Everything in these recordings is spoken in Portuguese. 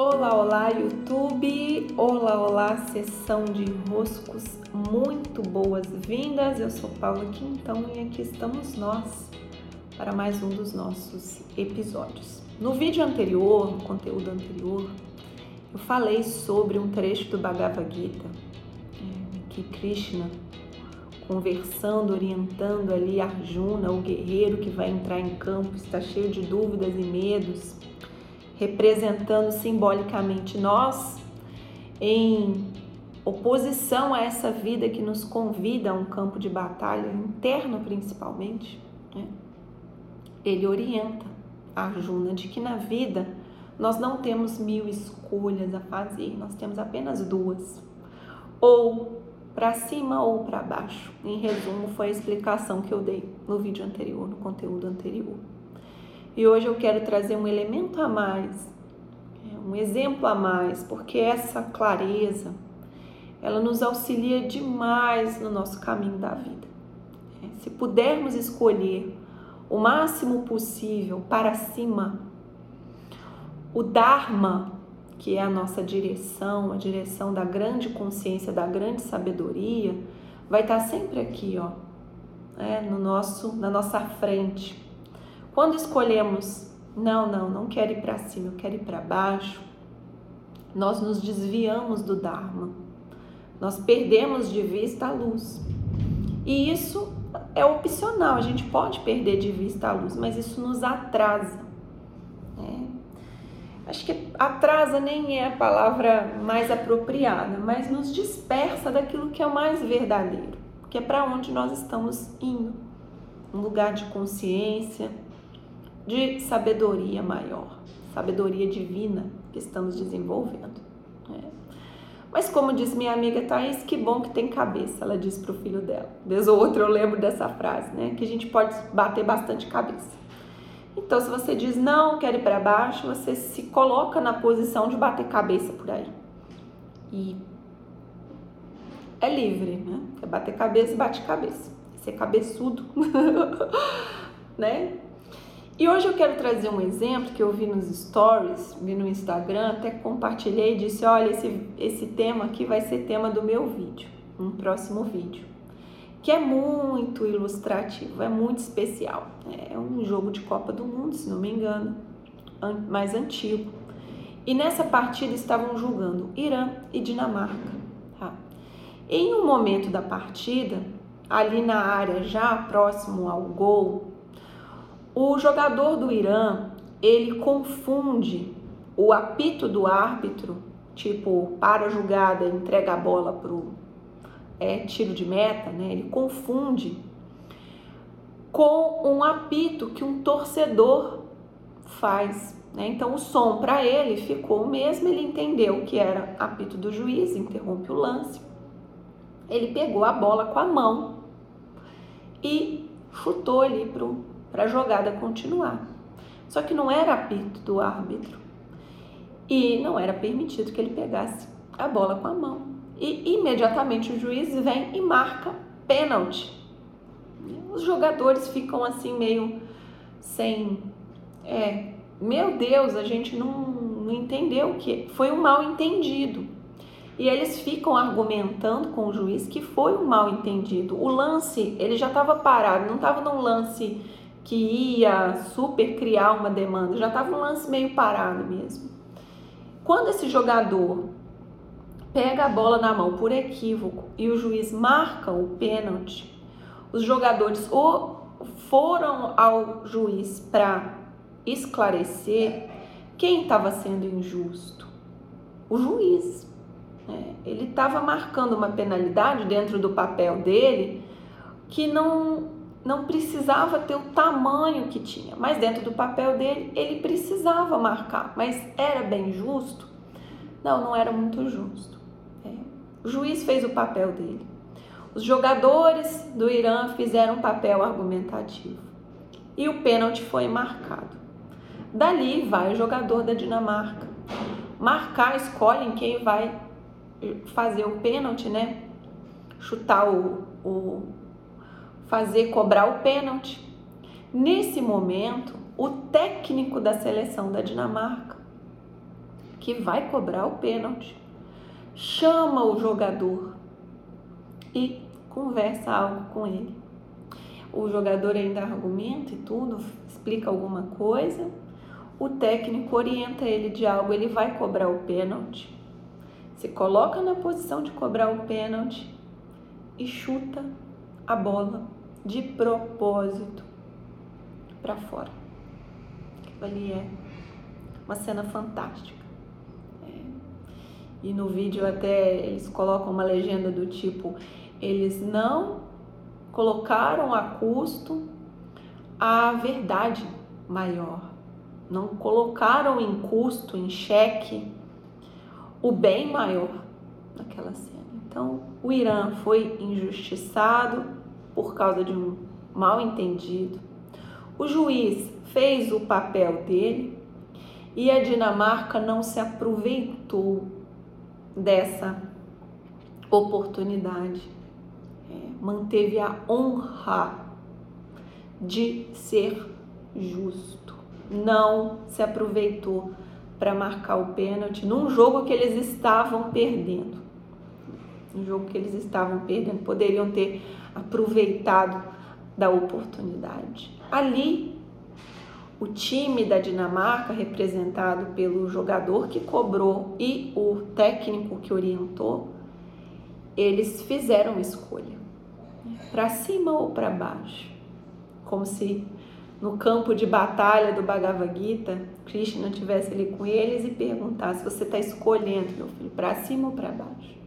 Olá, olá, YouTube! Olá, olá, sessão de roscos, muito boas-vindas! Eu sou Paula Quintão e aqui estamos nós para mais um dos nossos episódios. No vídeo anterior, no conteúdo anterior, eu falei sobre um trecho do Bhagavad Gita é, que Krishna, conversando, orientando ali Arjuna, o guerreiro que vai entrar em campo, está cheio de dúvidas e medos representando simbolicamente nós, em oposição a essa vida que nos convida a um campo de batalha interno, principalmente, né? ele orienta a Arjuna de que na vida nós não temos mil escolhas a fazer, nós temos apenas duas. Ou para cima ou para baixo. Em resumo, foi a explicação que eu dei no vídeo anterior, no conteúdo anterior. E hoje eu quero trazer um elemento a mais, é, um exemplo a mais, porque essa clareza, ela nos auxilia demais no nosso caminho da vida. É, se pudermos escolher o máximo possível para cima, o Dharma, que é a nossa direção, a direção da grande consciência, da grande sabedoria, vai estar sempre aqui, ó, é, no nosso, na nossa frente quando escolhemos, não, não, não quero ir para cima, eu quero ir para baixo, nós nos desviamos do Dharma, nós perdemos de vista a luz. E isso é opcional, a gente pode perder de vista a luz, mas isso nos atrasa. Né? Acho que atrasa nem é a palavra mais apropriada, mas nos dispersa daquilo que é o mais verdadeiro, que é para onde nós estamos indo um lugar de consciência de sabedoria maior, sabedoria divina que estamos desenvolvendo. Né? Mas como diz minha amiga Thais, que bom que tem cabeça, ela diz para o filho dela. Vez ou outra eu lembro dessa frase, né? Que a gente pode bater bastante cabeça. Então, se você diz não, quer ir para baixo, você se coloca na posição de bater cabeça por aí. E é livre, né? É bater cabeça bate cabeça. Ser cabeçudo, né? E hoje eu quero trazer um exemplo que eu vi nos stories, vi no Instagram, até compartilhei e disse: olha, esse, esse tema aqui vai ser tema do meu vídeo, um próximo vídeo, que é muito ilustrativo, é muito especial. É um jogo de Copa do Mundo, se não me engano, mais antigo. E nessa partida estavam jogando Irã e Dinamarca. Tá? Em um momento da partida, ali na área já próximo ao gol, o jogador do Irã, ele confunde o apito do árbitro, tipo, para a jogada, entrega a bola pro é, tiro de meta, né? Ele confunde com um apito que um torcedor faz. Né? Então o som para ele ficou o mesmo, ele entendeu que era apito do juiz, interrompe o lance. Ele pegou a bola com a mão e chutou ali pro para a jogada continuar. Só que não era apito do árbitro e não era permitido que ele pegasse a bola com a mão. E imediatamente o juiz vem e marca pênalti. Os jogadores ficam assim meio sem. É, meu Deus, a gente não, não entendeu que foi um mal entendido. E eles ficam argumentando com o juiz que foi um mal entendido. O lance, ele já estava parado, não estava num lance que ia super criar uma demanda, já estava um lance meio parado mesmo. Quando esse jogador pega a bola na mão por equívoco e o juiz marca o pênalti, os jogadores ou foram ao juiz para esclarecer quem estava sendo injusto. O juiz. Né? Ele estava marcando uma penalidade dentro do papel dele que não não precisava ter o tamanho que tinha, mas dentro do papel dele ele precisava marcar, mas era bem justo? Não, não era muito justo. É. O juiz fez o papel dele. Os jogadores do Irã fizeram um papel argumentativo e o pênalti foi marcado. Dali vai o jogador da Dinamarca marcar, escolhem quem vai fazer o pênalti, né? Chutar o, o fazer cobrar o pênalti. Nesse momento, o técnico da seleção da Dinamarca que vai cobrar o pênalti, chama o jogador e conversa algo com ele. O jogador ainda argumenta e tudo, explica alguma coisa. O técnico orienta ele de algo, ele vai cobrar o pênalti. Se coloca na posição de cobrar o pênalti e chuta a bola de propósito para fora. Aquilo ali é uma cena fantástica. É. E no vídeo até eles colocam uma legenda do tipo: eles não colocaram a custo a verdade maior, não colocaram em custo, em xeque, o bem maior naquela cena. Então, o Irã foi injustiçado por causa de um mal entendido. O juiz fez o papel dele e a Dinamarca não se aproveitou dessa oportunidade. É, manteve a honra de ser justo. Não se aproveitou para marcar o pênalti num jogo que eles estavam perdendo. Um jogo que eles estavam perdendo, poderiam ter aproveitado da oportunidade. Ali, o time da Dinamarca, representado pelo jogador que cobrou e o técnico que orientou, eles fizeram escolha para cima ou para baixo, como se no campo de batalha do Bhagavad Gita, Krishna estivesse ali com eles e perguntasse: você está escolhendo, meu filho, para cima ou para baixo?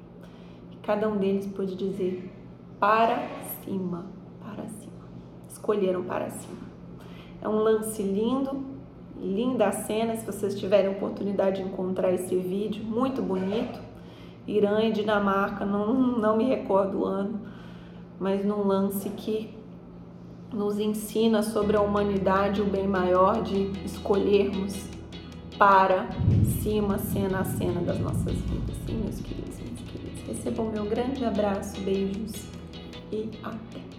Cada um deles pôde dizer: para cima, para cima. Escolheram para cima. É um lance lindo, linda a cena. Se vocês tiverem oportunidade de encontrar esse vídeo, muito bonito. Irã e Dinamarca, não, não me recordo o ano, mas num lance que nos ensina sobre a humanidade, o bem maior de escolhermos para cima, cena a cena das nossas vidas. Sim, meus queridos, meus queridos. Recebam meu grande abraço, beijos e até!